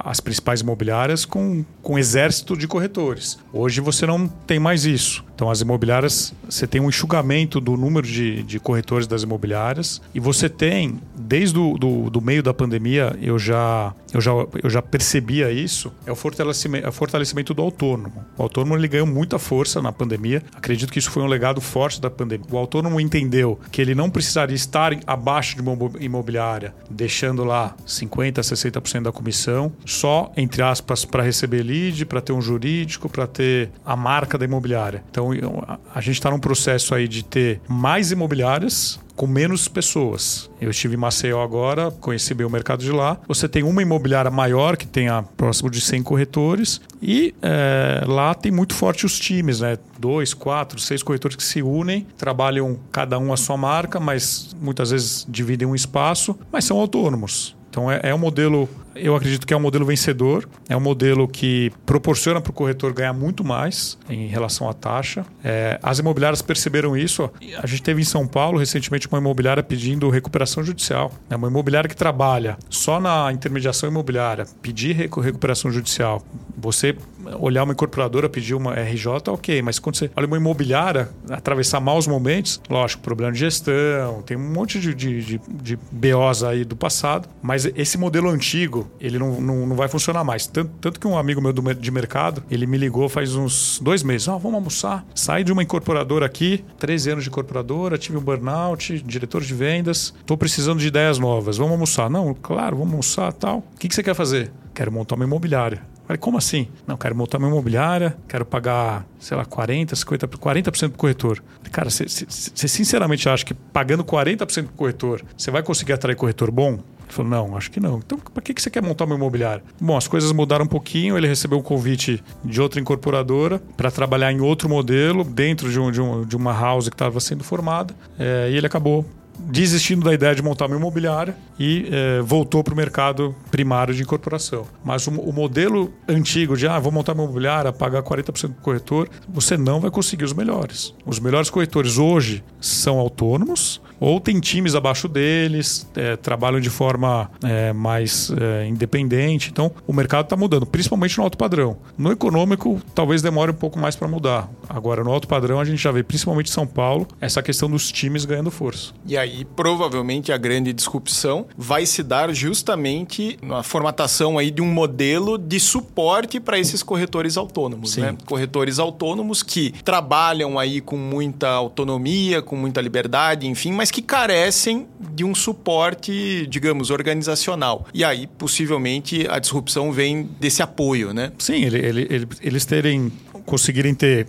as principais imobiliárias com, com exército de corretores. Hoje você não tem mais isso. Então as imobiliárias, você tem um enxugamento do número de, de corretores das imobiliárias e você tem, desde o do, do meio da pandemia, eu já, eu, já, eu já percebia isso, é o fortalecimento, é o fortalecimento do autônomo. O autônomo ele ganhou muita força na pandemia. Acredito que isso foi um legado forte da pandemia. O autônomo entendeu que ele não precisaria estar abaixo de uma imobiliária, deixando lá 50%, 60% da comissão, só, entre aspas, para receber lead, para ter um jurídico, para ter a marca da imobiliária. Então a gente está num processo aí de ter mais imobiliárias com menos pessoas. Eu estive em Maceió agora, conheci bem o mercado de lá. Você tem uma imobiliária maior, que tenha próximo de 100 corretores, e é, lá tem muito forte os times, né? Dois, quatro, seis corretores que se unem, trabalham cada um a sua marca, mas muitas vezes dividem um espaço, mas são autônomos. Então é, é um modelo eu acredito que é um modelo vencedor, é um modelo que proporciona para o corretor ganhar muito mais em relação à taxa. É, as imobiliárias perceberam isso. A gente teve em São Paulo recentemente uma imobiliária pedindo recuperação judicial. É uma imobiliária que trabalha só na intermediação imobiliária, pedir recuperação judicial. Você olhar uma incorporadora, pedir uma RJ, ok, mas quando você olha uma imobiliária, atravessar maus momentos, lógico, problema de gestão, tem um monte de, de, de, de BOs aí do passado, mas esse modelo antigo, ele não, não, não vai funcionar mais. Tanto, tanto, que um amigo meu do, de mercado, ele me ligou faz uns dois meses. Ah, vamos almoçar. Saí de uma incorporadora aqui, 13 anos de incorporadora, tive um burnout, diretor de vendas, estou precisando de ideias novas. Vamos almoçar. Não, claro, vamos almoçar tal. O que, que você quer fazer? Quero montar uma imobiliária. Falei, como assim? Não, quero montar uma imobiliária, quero pagar, sei lá, 40%, 50%, 40% pro corretor. Cara, você sinceramente acha que pagando 40% pro corretor, você vai conseguir atrair corretor bom? Ele falou, não, acho que não. Então, para que, que você quer montar uma imobiliária? Bom, as coisas mudaram um pouquinho, ele recebeu um convite de outra incorporadora para trabalhar em outro modelo, dentro de, um, de, um, de uma house que estava sendo formada, é, e ele acabou desistindo da ideia de montar uma imobiliária e é, voltou para o mercado primário de incorporação. Mas o, o, modelo antigo de ah, vou montar uma imobiliária, pagar 40% do corretor, você não vai conseguir os melhores. Os melhores corretores hoje são autônomos ou tem times abaixo deles, é, trabalham de forma é, mais é, independente. Então, o mercado está mudando, principalmente no alto padrão. No econômico, talvez demore um pouco mais para mudar. Agora, no alto padrão, a gente já vê, principalmente em São Paulo, essa questão dos times ganhando força. E aí, provavelmente, a grande disrupção vai se dar justamente na formatação aí de um modelo de suporte para esses corretores autônomos, né? Corretores autônomos que trabalham aí com muita autonomia, com muita liberdade, enfim, mas que carecem de um suporte, digamos, organizacional. E aí, possivelmente, a disrupção vem desse apoio, né? Sim, ele, ele, ele, eles terem conseguirem ter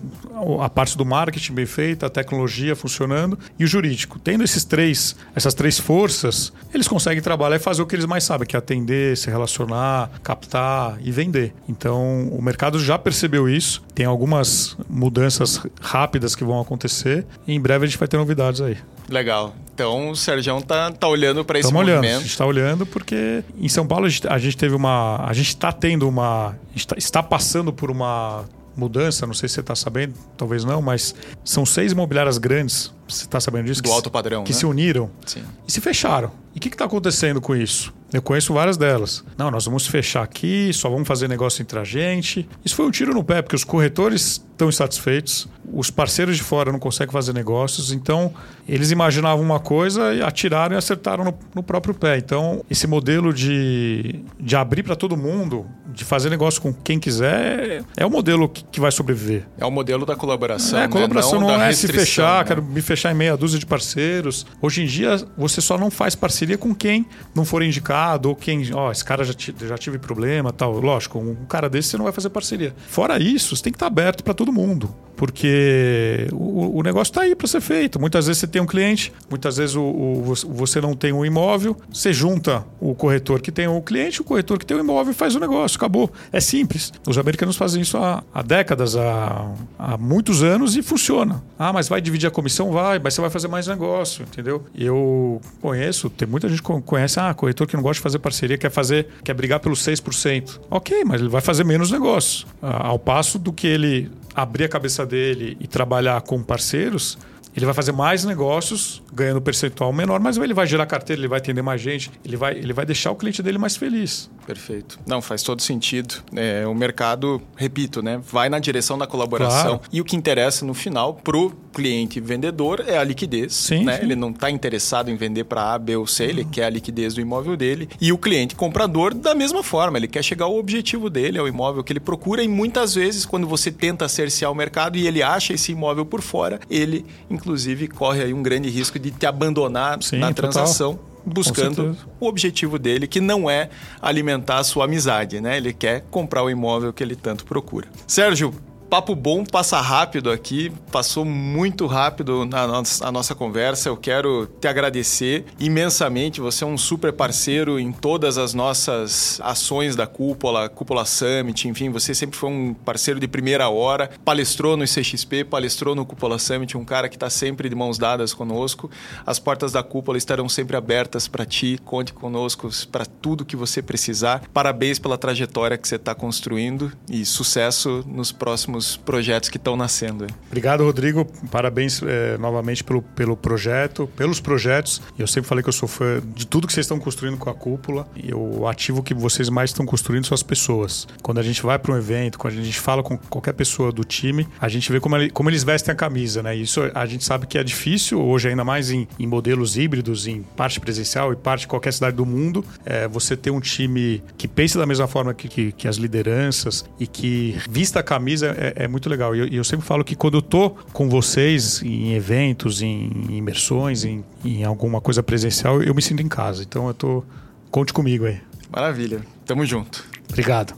a parte do marketing bem feita, a tecnologia funcionando e o jurídico. Tendo esses três, essas três forças, eles conseguem trabalhar e fazer o que eles mais sabem, que é atender, se relacionar, captar e vender. Então, o mercado já percebeu isso. Tem algumas mudanças rápidas que vão acontecer e em breve a gente vai ter novidades aí. Legal. Então o Sérgio tá, tá olhando para esse Estamos movimento. Olhando. A gente está olhando porque em São Paulo a gente, a gente teve uma. A gente está tendo uma. Está, está passando por uma mudança, não sei se você está sabendo, talvez não, mas são seis imobiliárias grandes, você está sabendo disso? Do que, alto padrão. Que né? se uniram Sim. e se fecharam. E o que está acontecendo com isso? Eu conheço várias delas. Não, nós vamos fechar aqui, só vamos fazer negócio entre a gente. Isso foi um tiro no pé, porque os corretores estão insatisfeitos, os parceiros de fora não conseguem fazer negócios, então eles imaginavam uma coisa e atiraram e acertaram no, no próprio pé. Então, esse modelo de, de abrir para todo mundo, de fazer negócio com quem quiser, é o modelo que, que vai sobreviver. É o modelo da colaboração. É, a colaboração né? não, não é se fechar, né? quero me fechar em meia dúzia de parceiros. Hoje em dia, você só não faz parceria com quem não for indicado ou quem, ó, oh, esse cara já, já tive problema tal. Lógico, um cara desse você não vai fazer parceria. Fora isso, você tem que estar aberto para todo mundo porque o, o negócio está aí para ser feito. Muitas vezes você tem um cliente, muitas vezes o, o, você não tem um imóvel, você junta o corretor que tem o cliente, o corretor que tem o imóvel e faz o negócio. Acabou. É simples. Os americanos fazem isso há, há décadas, há, há, muitos anos e funciona. Ah, mas vai dividir a comissão? Vai, mas você vai fazer mais negócio, entendeu? Eu conheço, tem muita gente conhece, ah, corretor que não gosta de fazer parceria, quer fazer, quer brigar pelos 6%. Ok, mas ele vai fazer menos negócio. Ao passo do que ele abrir a cabeça dele e trabalhar com parceiros, ele vai fazer mais negócios, ganhando percentual menor, mas ele vai gerar carteira, ele vai atender mais gente, ele vai, ele vai deixar o cliente dele mais feliz. Perfeito. Não, faz todo sentido. É, o mercado, repito, né, vai na direção da colaboração. Claro. E o que interessa no final pro cliente vendedor é a liquidez. Sim, né? sim. Ele não está interessado em vender para A, B ou C, ele quer a liquidez do imóvel dele. E o cliente comprador, da mesma forma, ele quer chegar ao objetivo dele, ao imóvel que ele procura. E muitas vezes, quando você tenta cercear o mercado e ele acha esse imóvel por fora, ele, inclusive, corre aí um grande risco de te abandonar sim, na total. transação buscando o objetivo dele, que não é alimentar a sua amizade, né? Ele quer comprar o imóvel que ele tanto procura. Sérgio, papo bom passa rápido aqui, passou muito rápido na nossa, a nossa conversa. Eu quero te agradecer imensamente. Você é um super parceiro em todas as nossas ações da Cúpula, Cúpula Summit, enfim, você sempre foi um parceiro de primeira hora. Palestrou no CXP, palestrou no Cúpula Summit, um cara que está sempre de mãos dadas conosco. As portas da Cúpula estarão sempre abertas para ti. Conte conosco para tudo que você precisar. Parabéns pela trajetória que você está construindo e sucesso nos próximos projetos que estão nascendo. Obrigado, Rodrigo. Parabéns é, novamente pelo, pelo projeto, pelos projetos. Eu sempre falei que eu sou fã de tudo que vocês estão construindo com a cúpula. E o ativo que vocês mais estão construindo são as pessoas. Quando a gente vai para um evento, quando a gente fala com qualquer pessoa do time, a gente vê como, ele, como eles vestem a camisa, né? Isso a gente sabe que é difícil, hoje ainda mais em, em modelos híbridos, em parte presencial e parte de qualquer cidade do mundo, é, você ter um time que pense da mesma forma que, que, que as lideranças e que vista a camisa é, é muito legal. E eu, eu, sempre falo que quando eu tô com vocês em eventos, em imersões, em, em alguma coisa presencial, eu me sinto em casa. Então eu tô. Conte comigo aí. Maravilha. Tamo junto. Obrigado.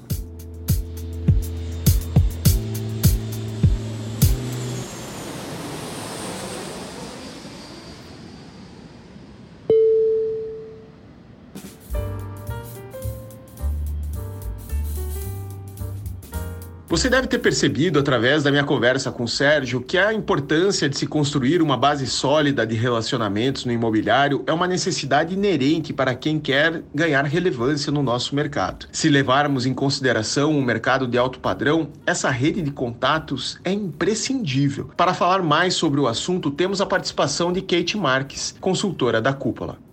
Você deve ter percebido através da minha conversa com o Sérgio que a importância de se construir uma base sólida de relacionamentos no imobiliário é uma necessidade inerente para quem quer ganhar relevância no nosso mercado. Se levarmos em consideração um mercado de alto padrão, essa rede de contatos é imprescindível. Para falar mais sobre o assunto, temos a participação de Kate Marques, consultora da Cúpula.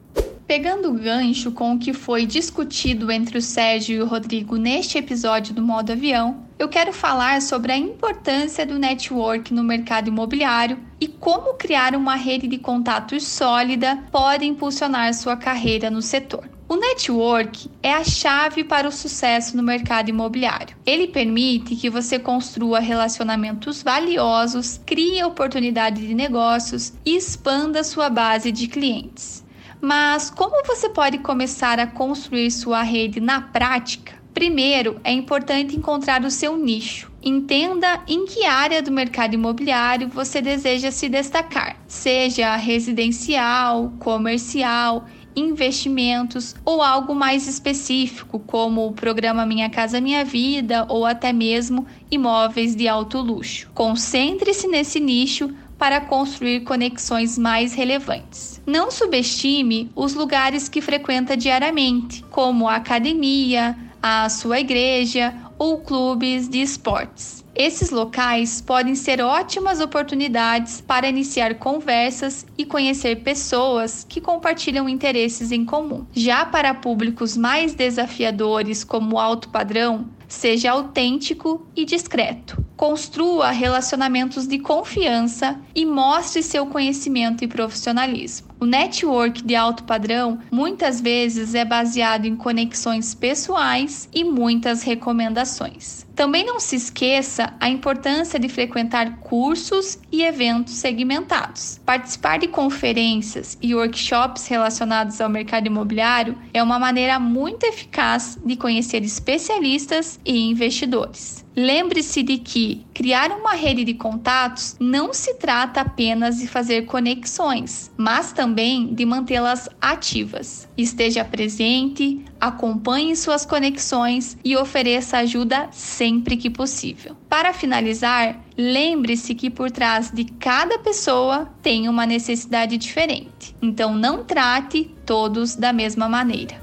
Pegando o gancho com o que foi discutido entre o Sérgio e o Rodrigo neste episódio do modo avião, eu quero falar sobre a importância do network no mercado imobiliário e como criar uma rede de contatos sólida pode impulsionar sua carreira no setor. O network é a chave para o sucesso no mercado imobiliário. Ele permite que você construa relacionamentos valiosos, crie oportunidades de negócios e expanda sua base de clientes. Mas como você pode começar a construir sua rede na prática? Primeiro, é importante encontrar o seu nicho. Entenda em que área do mercado imobiliário você deseja se destacar, seja residencial, comercial, investimentos ou algo mais específico, como o programa Minha Casa Minha Vida ou até mesmo imóveis de alto luxo. Concentre-se nesse nicho para construir conexões mais relevantes. Não subestime os lugares que frequenta diariamente, como a academia, a sua igreja ou clubes de esportes. Esses locais podem ser ótimas oportunidades para iniciar conversas e conhecer pessoas que compartilham interesses em comum. Já para públicos mais desafiadores, como o alto padrão, seja autêntico e discreto. Construa relacionamentos de confiança e mostre seu conhecimento e profissionalismo. O network de alto padrão muitas vezes é baseado em conexões pessoais e muitas recomendações. Também não se esqueça a importância de frequentar cursos e eventos segmentados. Participar de conferências e workshops relacionados ao mercado imobiliário é uma maneira muito eficaz de conhecer especialistas e investidores. Lembre-se de que criar uma rede de contatos não se trata apenas de fazer conexões, mas também de mantê-las ativas. Esteja presente, acompanhe suas conexões e ofereça ajuda sempre que possível. Para finalizar, lembre-se que por trás de cada pessoa tem uma necessidade diferente, então não trate todos da mesma maneira.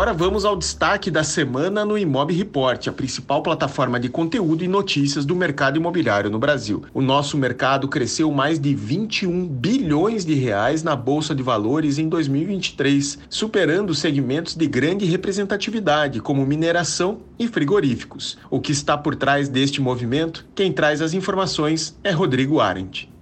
Agora vamos ao destaque da semana no Imob Report, a principal plataforma de conteúdo e notícias do mercado imobiliário no Brasil. O nosso mercado cresceu mais de 21 bilhões de reais na bolsa de valores em 2023, superando segmentos de grande representatividade, como mineração e frigoríficos. O que está por trás deste movimento? Quem traz as informações é Rodrigo Arendt.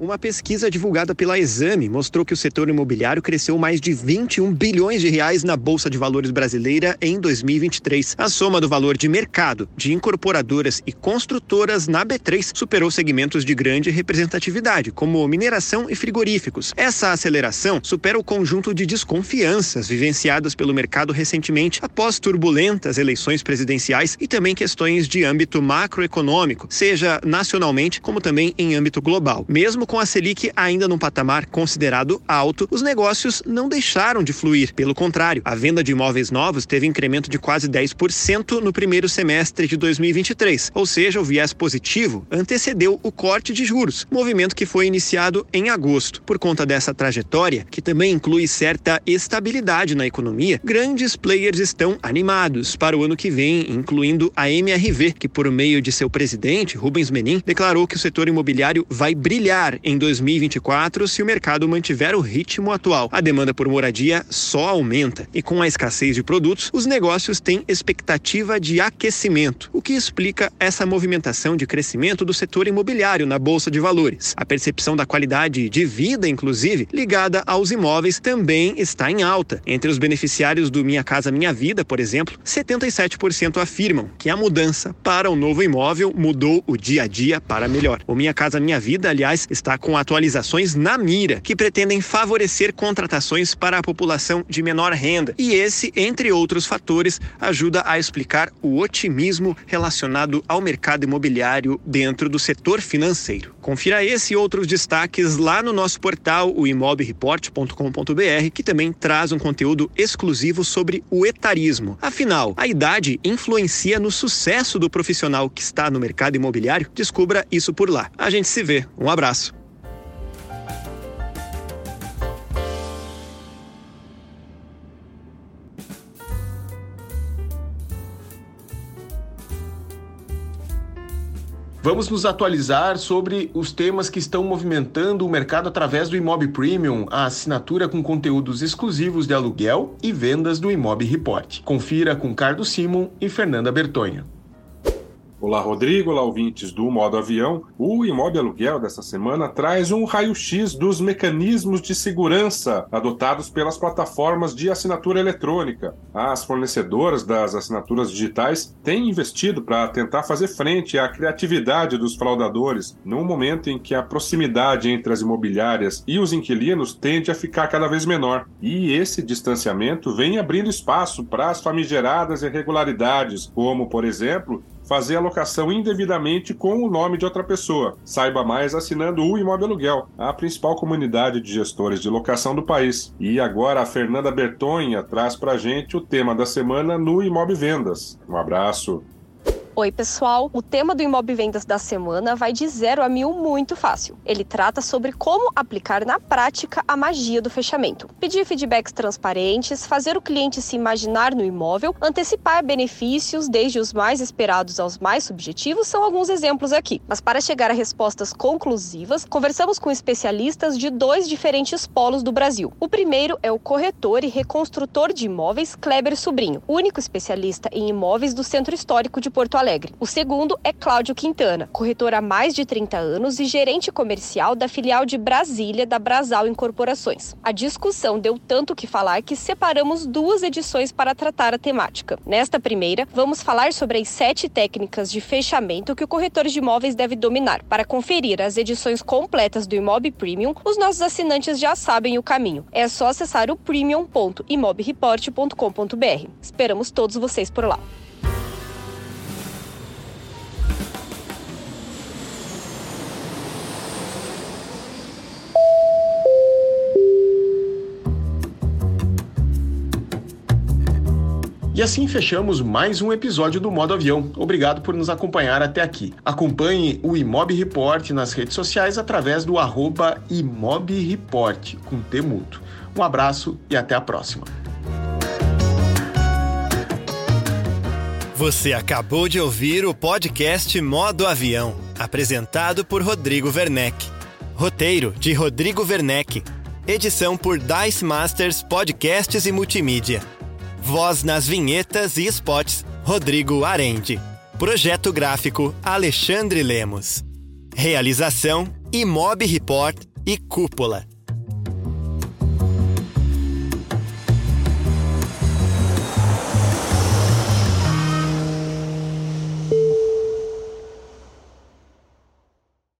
Uma pesquisa divulgada pela Exame mostrou que o setor imobiliário cresceu mais de 21 bilhões de reais na Bolsa de Valores brasileira em 2023. A soma do valor de mercado de incorporadoras e construtoras na B3 superou segmentos de grande representatividade, como mineração e frigoríficos. Essa aceleração supera o conjunto de desconfianças vivenciadas pelo mercado recentemente após turbulentas eleições presidenciais e também questões de âmbito macroeconômico, seja nacionalmente como também em âmbito global. Mesmo com a Selic ainda num patamar considerado alto, os negócios não deixaram de fluir. Pelo contrário, a venda de imóveis novos teve incremento de quase 10% no primeiro semestre de 2023, ou seja, o viés positivo antecedeu o corte de juros, movimento que foi iniciado em agosto. Por conta dessa trajetória, que também inclui certa estabilidade na economia, grandes players estão animados para o ano que vem, incluindo a MRV, que por meio de seu presidente, Rubens Menin, declarou que o setor imobiliário vai brilhar em 2024 se o mercado mantiver o ritmo atual. A demanda por moradia só aumenta e com a escassez de produtos, os negócios têm expectativa de aquecimento, o que explica essa movimentação de crescimento do setor imobiliário na bolsa de valores. A percepção da qualidade de vida, inclusive, ligada aos imóveis também está em alta. Entre os beneficiários do Minha Casa Minha Vida, por exemplo, 77% afirmam que a mudança para o novo imóvel mudou o dia a dia para melhor. O Minha Casa Minha Vida, aliás, está com atualizações na mira que pretendem favorecer contratações para a população de menor renda. E esse, entre outros fatores, ajuda a explicar o otimismo relacionado ao mercado imobiliário dentro do setor financeiro. Confira esse e outros destaques lá no nosso portal, o imobreport.com.br, que também traz um conteúdo exclusivo sobre o etarismo. Afinal, a idade influencia no sucesso do profissional que está no mercado imobiliário? Descubra isso por lá. A gente se vê. Um abraço. Vamos nos atualizar sobre os temas que estão movimentando o mercado através do Imob Premium, a assinatura com conteúdos exclusivos de aluguel e vendas do Imob Report. Confira com Carlos Simon e Fernanda Bertonha. Olá, Rodrigo. Olá, ouvintes do Modo Avião. O Imóvel Aluguel dessa semana traz um raio-x dos mecanismos de segurança adotados pelas plataformas de assinatura eletrônica. As fornecedoras das assinaturas digitais têm investido para tentar fazer frente à criatividade dos fraudadores, num momento em que a proximidade entre as imobiliárias e os inquilinos tende a ficar cada vez menor. E esse distanciamento vem abrindo espaço para as famigeradas irregularidades, como, por exemplo, fazer alocação indevidamente com o nome de outra pessoa. Saiba mais assinando o Imóvel Aluguel, a principal comunidade de gestores de locação do país. E agora a Fernanda Bertonha traz pra gente o tema da semana no Imóvel Vendas. Um abraço. Oi, pessoal! O tema do Imob Vendas da semana vai de zero a mil muito fácil. Ele trata sobre como aplicar na prática a magia do fechamento. Pedir feedbacks transparentes, fazer o cliente se imaginar no imóvel, antecipar benefícios, desde os mais esperados aos mais subjetivos, são alguns exemplos aqui. Mas para chegar a respostas conclusivas, conversamos com especialistas de dois diferentes polos do Brasil. O primeiro é o corretor e reconstrutor de imóveis Kleber Sobrinho, único especialista em imóveis do Centro Histórico de Porto Alegre. Alegre. O segundo é Cláudio Quintana, corretor há mais de 30 anos e gerente comercial da filial de Brasília da Brasal Incorporações. A discussão deu tanto que falar que separamos duas edições para tratar a temática. Nesta primeira, vamos falar sobre as sete técnicas de fechamento que o corretor de imóveis deve dominar. Para conferir as edições completas do Imob Premium, os nossos assinantes já sabem o caminho. É só acessar o premium.imobreport.com.br. Esperamos todos vocês por lá. E assim fechamos mais um episódio do Modo Avião. Obrigado por nos acompanhar até aqui. Acompanhe o Imob Report nas redes sociais através do arroba Imob Report, com T. Um abraço e até a próxima. Você acabou de ouvir o podcast Modo Avião, apresentado por Rodrigo Werneck. Roteiro de Rodrigo Werneck. Edição por Dice Masters Podcasts e Multimídia. Voz nas vinhetas e spots, Rodrigo Arende. Projeto gráfico, Alexandre Lemos. Realização Imob Report e Cúpula.